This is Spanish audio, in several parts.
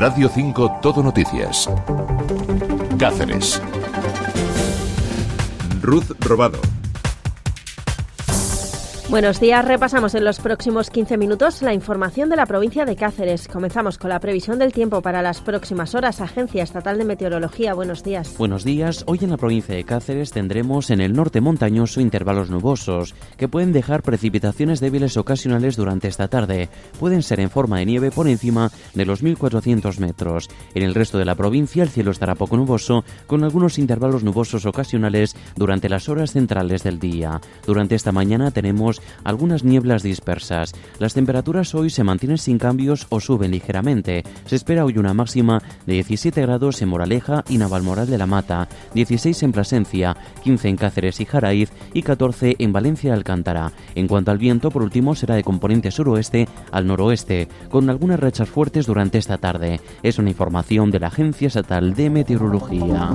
Radio 5 Todo Noticias. Cáceres. Ruth Robado. Buenos días, repasamos en los próximos 15 minutos la información de la provincia de Cáceres. Comenzamos con la previsión del tiempo para las próximas horas. Agencia Estatal de Meteorología, buenos días. Buenos días, hoy en la provincia de Cáceres tendremos en el norte montañoso intervalos nubosos que pueden dejar precipitaciones débiles ocasionales durante esta tarde. Pueden ser en forma de nieve por encima de los 1400 metros. En el resto de la provincia el cielo estará poco nuboso con algunos intervalos nubosos ocasionales durante las horas centrales del día. Durante esta mañana tenemos algunas nieblas dispersas. Las temperaturas hoy se mantienen sin cambios o suben ligeramente. Se espera hoy una máxima de 17 grados en Moraleja y Navalmoral de la Mata, 16 en Plasencia, 15 en Cáceres y Jaraiz y 14 en Valencia Alcántara. En cuanto al viento, por último, será de componente suroeste al noroeste, con algunas rachas fuertes durante esta tarde. Es una información de la Agencia Estatal de Meteorología.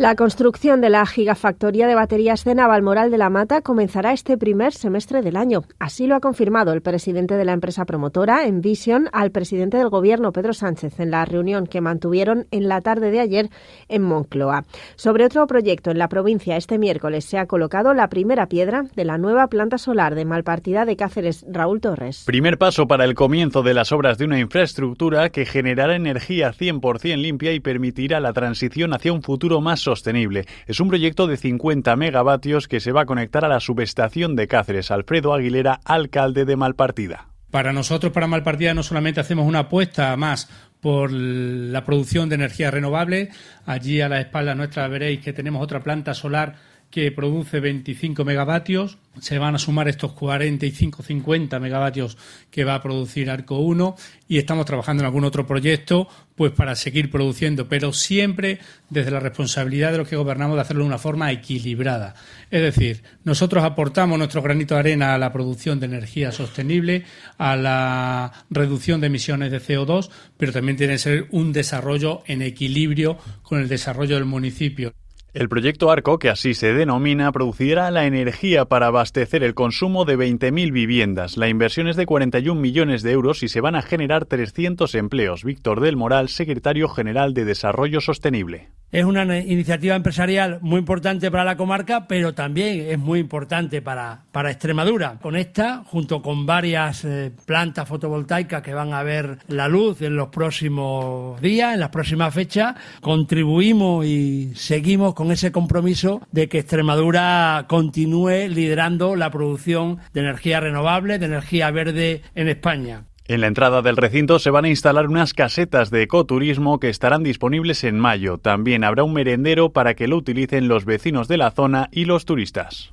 La construcción de la gigafactoría de baterías de Navalmoral de la Mata comenzará este primer semestre del año. Así lo ha confirmado el presidente de la empresa promotora, Envision, al presidente del Gobierno, Pedro Sánchez, en la reunión que mantuvieron en la tarde de ayer en Moncloa. Sobre otro proyecto en la provincia, este miércoles se ha colocado la primera piedra de la nueva planta solar de Malpartida de Cáceres, Raúl Torres. Primer paso para el comienzo de las obras de una infraestructura que generará energía 100% limpia y permitirá la transición hacia un futuro más sostenible. Es un proyecto de 50 megavatios que se va a conectar a la subestación de Cáceres. Alfredo Aguilera, alcalde de Malpartida. Para nosotros, para Malpartida, no solamente hacemos una apuesta más por la producción de energía renovable. Allí a la espalda nuestra veréis que tenemos otra planta solar que produce 25 megavatios se van a sumar estos 45-50 megavatios que va a producir Arco 1 y estamos trabajando en algún otro proyecto pues para seguir produciendo, pero siempre desde la responsabilidad de los que gobernamos de hacerlo de una forma equilibrada. Es decir, nosotros aportamos nuestro granito de arena a la producción de energía sostenible, a la reducción de emisiones de CO2, pero también tiene que ser un desarrollo en equilibrio con el desarrollo del municipio. El proyecto Arco, que así se denomina, producirá la energía para abastecer el consumo de 20.000 viviendas. La inversión es de 41 millones de euros y se van a generar 300 empleos. Víctor del Moral, secretario general de Desarrollo Sostenible. Es una iniciativa empresarial muy importante para la comarca, pero también es muy importante para, para Extremadura. Con esta, junto con varias eh, plantas fotovoltaicas que van a ver la luz en los próximos días, en las próximas fechas, contribuimos y seguimos con ese compromiso de que Extremadura continúe liderando la producción de energía renovable, de energía verde en España. En la entrada del recinto se van a instalar unas casetas de ecoturismo que estarán disponibles en mayo. También habrá un merendero para que lo utilicen los vecinos de la zona y los turistas.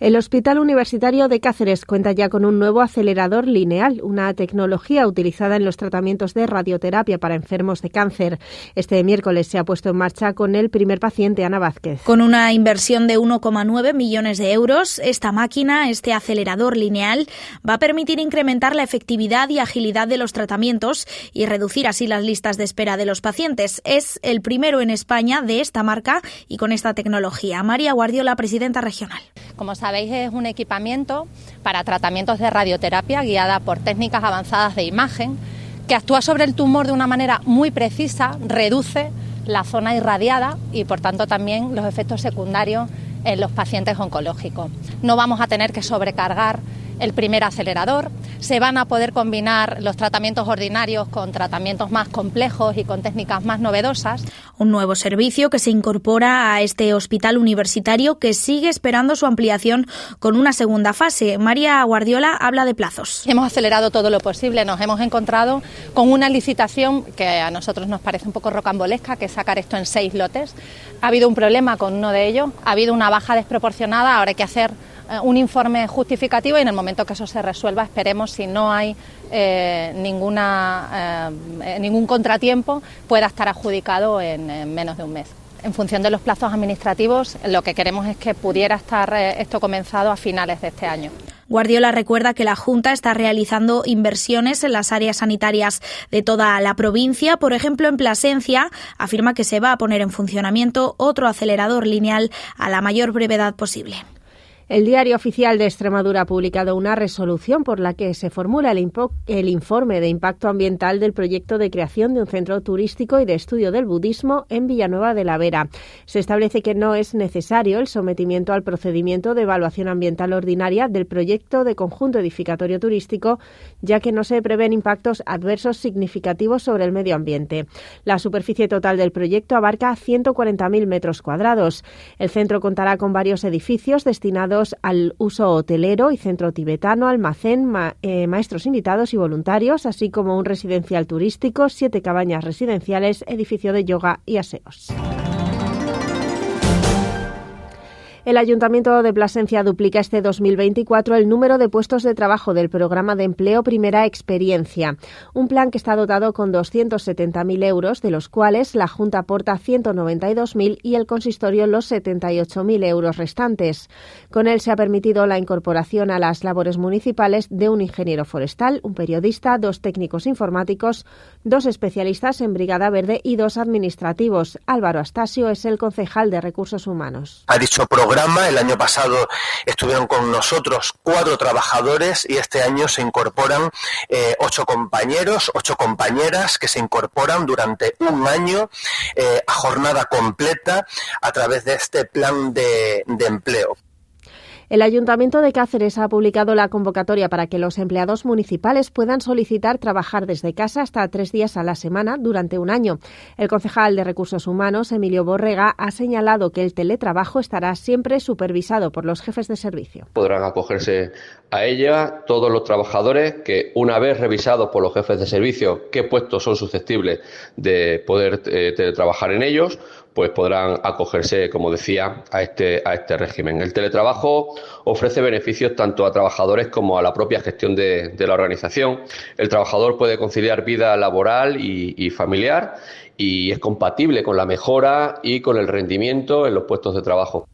El Hospital Universitario de Cáceres cuenta ya con un nuevo acelerador lineal, una tecnología utilizada en los tratamientos de radioterapia para enfermos de cáncer. Este miércoles se ha puesto en marcha con el primer paciente, Ana Vázquez. Con una inversión de 1,9 millones de euros, esta máquina, este acelerador lineal, va a permitir incrementar la efectividad y agilidad de los tratamientos y reducir así las listas de espera de los pacientes. Es el primero en España de esta marca y con esta tecnología. María Guardiola, presidenta regional. Como sabéis, es un equipamiento para tratamientos de radioterapia guiada por técnicas avanzadas de imagen que actúa sobre el tumor de una manera muy precisa, reduce la zona irradiada y por tanto también los efectos secundarios en los pacientes oncológicos. No vamos a tener que sobrecargar el primer acelerador. Se van a poder combinar los tratamientos ordinarios con tratamientos más complejos y con técnicas más novedosas. Un nuevo servicio que se incorpora a este hospital universitario que sigue esperando su ampliación con una segunda fase. María Guardiola habla de plazos. Hemos acelerado todo lo posible. Nos hemos encontrado con una licitación que a nosotros nos parece un poco rocambolesca, que es sacar esto en seis lotes. Ha habido un problema con uno de ellos, ha habido una baja desproporcionada, ahora hay que hacer un informe justificativo y en el momento que eso se resuelva esperemos si no hay eh, ninguna, eh, ningún contratiempo pueda estar adjudicado en, en, menos de un mes. En función de los plazos administrativos lo que queremos es que pudiera estar esto comenzado a finales de este año. Guardiola recuerda que la Junta está realizando inversiones en las áreas sanitarias de toda la provincia. Por ejemplo, en Plasencia afirma que se va a poner en funcionamiento otro acelerador lineal a la mayor brevedad posible. El Diario Oficial de Extremadura ha publicado una resolución por la que se formula el, informe de impacto ambiental del proyecto de creación de un centro turístico y de estudio del budismo en Villanueva de la Vera. Se establece que no es necesario el sometimiento al procedimiento de evaluación ambiental ordinaria del proyecto de conjunto edificatorio turístico, ya que no se prevén impactos adversos significativos sobre el medio ambiente. La superficie total del proyecto abarca 140.000 metros cuadrados. El centro contará con varios edificios destinados al uso hotelero y centro tibetano, almacén, eh, maestros invitados y voluntarios, así como un residencial turístico, siete cabañas residenciales, edificio de yoga y aseos. El Ayuntamiento de Plasencia duplica este 2024 el número de puestos de trabajo del programa de empleo Primera Experiencia, un plan que está dotado con 270.000 euros, de los cuales la Junta aporta 192.000 y el consistorio los 78.000 euros restantes. Con él se ha permitido la incorporación a las labores municipales de un ingeniero forestal, un periodista, dos técnicos informáticos, dos especialistas en Brigada Verde y dos administrativos. Álvaro Astasio es el concejal de Recursos Humanos. Ha dicho el año pasado estuvieron con nosotros cuatro trabajadores y este año se incorporan eh, ocho compañeros, ocho compañeras que se incorporan durante un año eh, a jornada completa a través de este plan de empleo. El Ayuntamiento de Cáceres ha publicado la convocatoria para que los empleados municipales puedan solicitar trabajar desde casa hasta tres días a la semana durante un año. El concejal de Recursos Humanos, Emilio Borrega, ha señalado que el teletrabajo estará siempre supervisado por los jefes de servicio. Podrán acogerse a ella todos los trabajadores que, una vez revisados por los jefes de servicio qué puestos son susceptibles de poder eh, teletrabajar en ellos, pues podrán acogerse, como decía, a este, a este régimen. El teletrabajo ofrece beneficios tanto a trabajadores como a la propia gestión de, la organización. El trabajador puede conciliar vida laboral y familiar y es compatible con la mejora y con el rendimiento en los puestos de trabajo.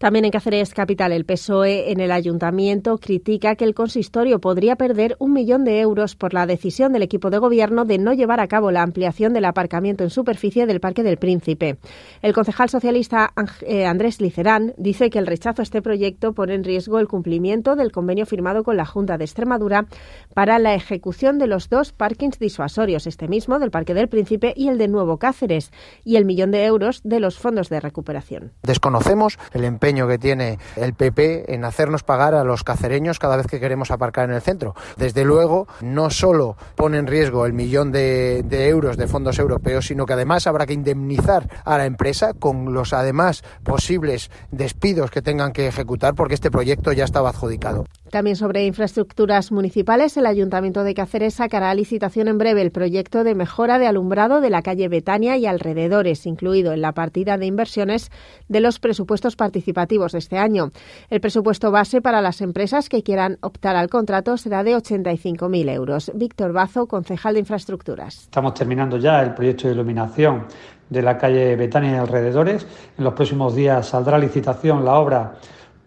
También en Cáceres Capital, el PSOE en el ayuntamiento critica que el consistorio podría perder un millón de euros por la decisión del equipo de gobierno de no llevar a cabo la ampliación del aparcamiento en superficie del Parque del Príncipe. El concejal socialista eh, Andrés Licerán dice que el rechazo a este proyecto pone en riesgo el cumplimiento del convenio firmado con la Junta de Extremadura para la ejecución de los dos parkings disuasorios, este mismo del Parque del Príncipe y el de Nuevo Cáceres, y el millón de euros de los fondos de recuperación. Desconocemos el empeño que tiene el PP en hacernos pagar a los cacereños cada vez que queremos aparcar en el centro. Desde luego, no solo pone en riesgo el millón de, de euros de fondos europeos, sino que además habrá que indemnizar a la empresa con los además posibles despidos que tengan que ejecutar porque este proyecto ya estaba adjudicado. También sobre infraestructuras municipales, el Ayuntamiento de Cáceres sacará a licitación en breve el proyecto de mejora de alumbrado de la calle Betania y alrededores, incluido en la partida de inversiones de los presupuestos participativos de este año. El presupuesto base para las empresas que quieran optar al contrato será de 85.000 euros. Víctor Bazo, concejal de infraestructuras. Estamos terminando ya el proyecto de iluminación de la calle Betania y alrededores. En los próximos días saldrá a licitación la obra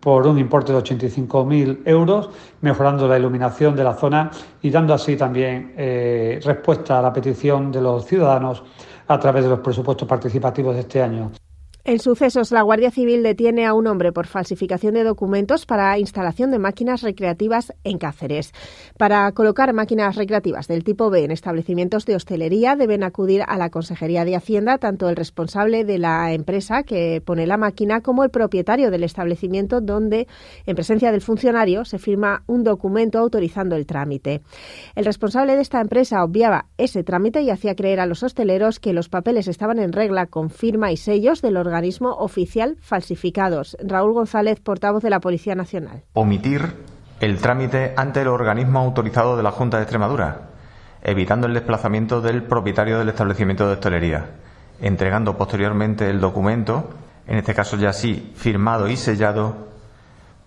por un importe de 85.000 euros, mejorando la iluminación de la zona y dando así también eh, respuesta a la petición de los ciudadanos a través de los presupuestos participativos de este año. En sucesos, la Guardia Civil detiene a un hombre por falsificación de documentos para instalación de máquinas recreativas en Cáceres. Para colocar máquinas recreativas del tipo B en establecimientos de hostelería deben acudir a la Consejería de Hacienda tanto el responsable de la empresa que pone la máquina como el propietario del establecimiento donde, en presencia del funcionario, se firma un documento autorizando el trámite. El responsable de esta empresa obviaba ese trámite y hacía creer a los hosteleros que los papeles estaban en regla con firma y sellos del órgano organismo oficial falsificados. Raúl González, portavoz de la Policía Nacional. Omitir el trámite ante el organismo autorizado de la Junta de Extremadura, evitando el desplazamiento del propietario del establecimiento de hostelería, entregando posteriormente el documento, en este caso ya sí firmado y sellado,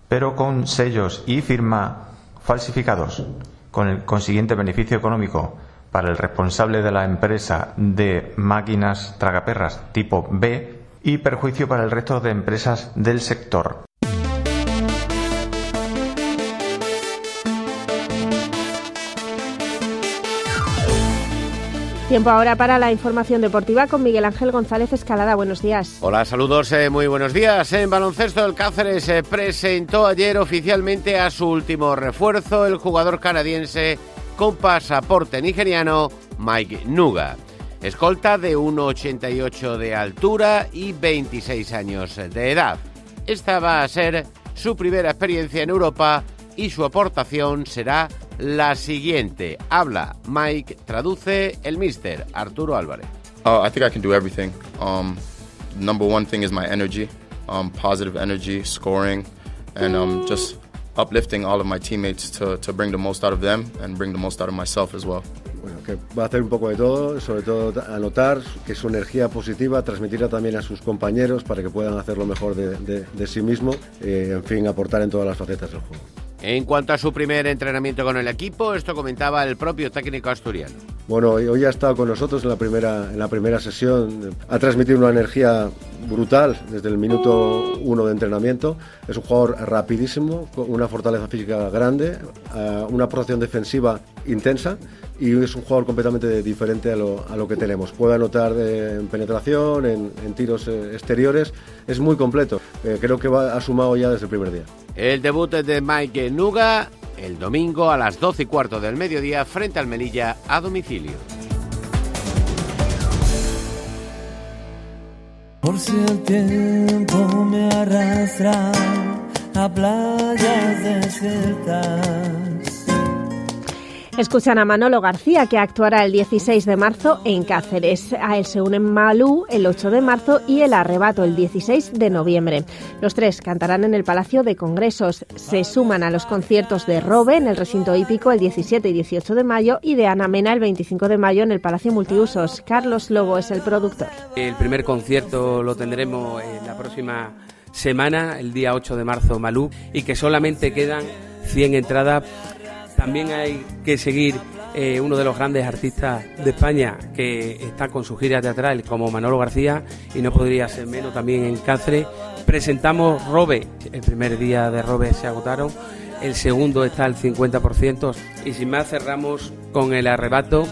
pero con sellos y firma falsificados, con el consiguiente beneficio económico para el responsable de la empresa de máquinas tragaperras tipo B y perjuicio para el resto de empresas del sector. Tiempo ahora para la información deportiva con Miguel Ángel González Escalada. Buenos días. Hola, saludos, eh, muy buenos días. En baloncesto, el Cáceres se presentó ayer oficialmente a su último refuerzo, el jugador canadiense con pasaporte nigeriano Mike Nuga. Escolta de 1,88 de altura y 26 años de edad. Esta va a ser su primera experiencia en Europa y su aportación será la siguiente. Habla Mike, traduce el mister Arturo Álvarez. Oh, I think I can do everything. Um, number one thing is my energy, um, positive energy, scoring, and um, just uplifting all of my teammates to, to bring the most out of them and bring the most out of myself as well. Bueno, que va a hacer un poco de todo, sobre todo anotar que su energía positiva, transmitirla también a sus compañeros para que puedan hacer lo mejor de, de, de sí mismo, eh, en fin, aportar en todas las facetas del juego. En cuanto a su primer entrenamiento con el equipo, esto comentaba el propio técnico asturiano. Bueno, hoy ha estado con nosotros en la primera, en la primera sesión. Ha transmitido una energía brutal desde el minuto uno de entrenamiento. Es un jugador rapidísimo, con una fortaleza física grande, eh, una protección defensiva intensa y es un jugador completamente diferente a lo, a lo que tenemos. Puede anotar en penetración, en, en tiros eh, exteriores, es muy completo. Eh, creo que va, ha sumado ya desde el primer día. El debut de Mike Nuga el domingo a las 12 y cuarto del mediodía frente al Melilla a domicilio. Por si el tiempo me arrastra a playas desiertas Escuchan a Manolo García, que actuará el 16 de marzo en Cáceres. A él se unen Malú el 8 de marzo y El Arrebato el 16 de noviembre. Los tres cantarán en el Palacio de Congresos. Se suman a los conciertos de Robe en el recinto hípico el 17 y 18 de mayo y de Ana Mena el 25 de mayo en el Palacio Multiusos. Carlos Lobo es el productor. El primer concierto lo tendremos en la próxima semana, el día 8 de marzo, Malú, y que solamente quedan 100 entradas también hay que seguir eh, uno de los grandes artistas de España que está con su gira teatral como Manolo García y no podría ser menos también en Cáceres. Presentamos Robe, el primer día de Robe se agotaron, el segundo está al 50% y sin más cerramos con el arrebato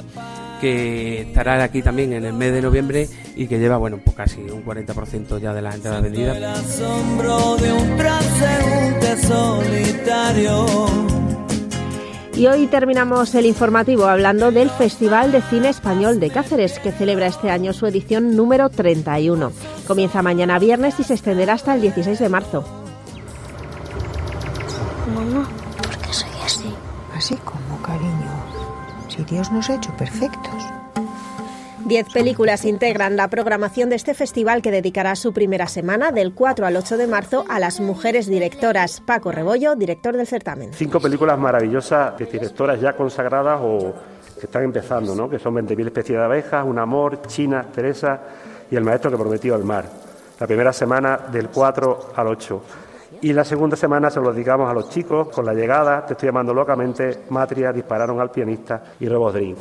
que estará aquí también en el mes de noviembre y que lleva, bueno, pues casi un 40% ya de las entradas vendidas. El asombro de un solitario y hoy terminamos el informativo hablando del Festival de Cine Español de Cáceres, que celebra este año su edición número 31. Comienza mañana viernes y se extenderá hasta el 16 de marzo. Mamá, ¿por qué soy así? Así como, cariño. Si Dios nos ha hecho perfectos. Diez películas integran la programación de este festival que dedicará su primera semana, del 4 al 8 de marzo, a las mujeres directoras. Paco Rebollo, director del certamen. Cinco películas maravillosas de directoras ya consagradas o que están empezando, ¿no? que son 20.000 especies de abejas, Un amor, China, Teresa y El maestro que prometió el mar. La primera semana del 4 al 8. Y la segunda semana se lo dedicamos a los chicos con la llegada, te estoy llamando locamente, Matria, dispararon al pianista y Robodrín.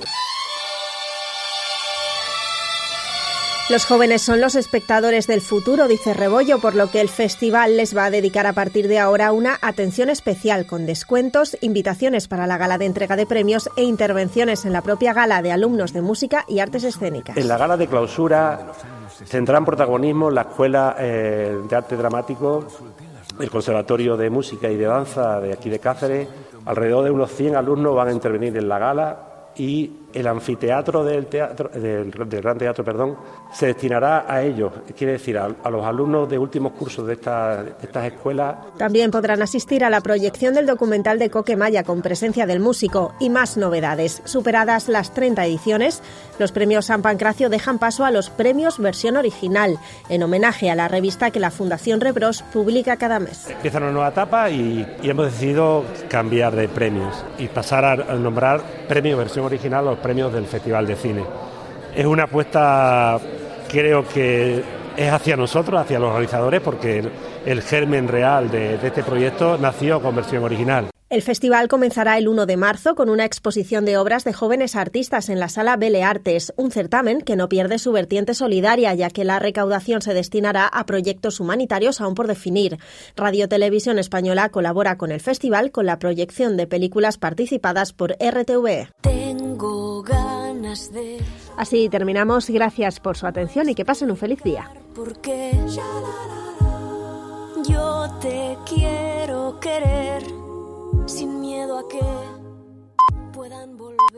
Los jóvenes son los espectadores del futuro, dice Rebollo, por lo que el festival les va a dedicar a partir de ahora una atención especial con descuentos, invitaciones para la gala de entrega de premios e intervenciones en la propia gala de alumnos de música y artes escénicas. En la gala de clausura tendrán protagonismo la Escuela eh, de Arte Dramático, el Conservatorio de Música y de Danza de aquí de Cáceres. Alrededor de unos 100 alumnos van a intervenir en la gala y el anfiteatro del, teatro, del, del, Gran Teatro perdón, se destinará a ellos, quiere decir, a, a los alumnos de últimos cursos de, esta, de, estas escuelas. También podrán asistir a la proyección del documental de Coque Maya con presencia del músico y más novedades. Superadas las 30 ediciones, los premios San Pancracio dejan paso a los premios versión original, en homenaje a la revista que la Fundación Rebros publica cada mes. Empieza una nueva etapa y, y hemos decidido cambiar de premios y pasar a, a nombrar premio versión original los premios del Festival de Cine. Es una apuesta, creo que es hacia nosotros, hacia los realizadores, porque el, el germen real de, de este proyecto nació con versión original. El festival comenzará el 1 de marzo con una exposición de obras de jóvenes artistas en la sala Belle Artes, un certamen que no pierde su vertiente solidaria, ya que la recaudación se destinará a proyectos humanitarios aún por definir. Radio Televisión Española colabora con el festival con la proyección de películas participadas por RTVE. Así terminamos. Gracias por su atención y que pasen un feliz día. porque yo te quiero querer sin miedo a que puedan volver.